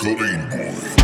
Carimbo.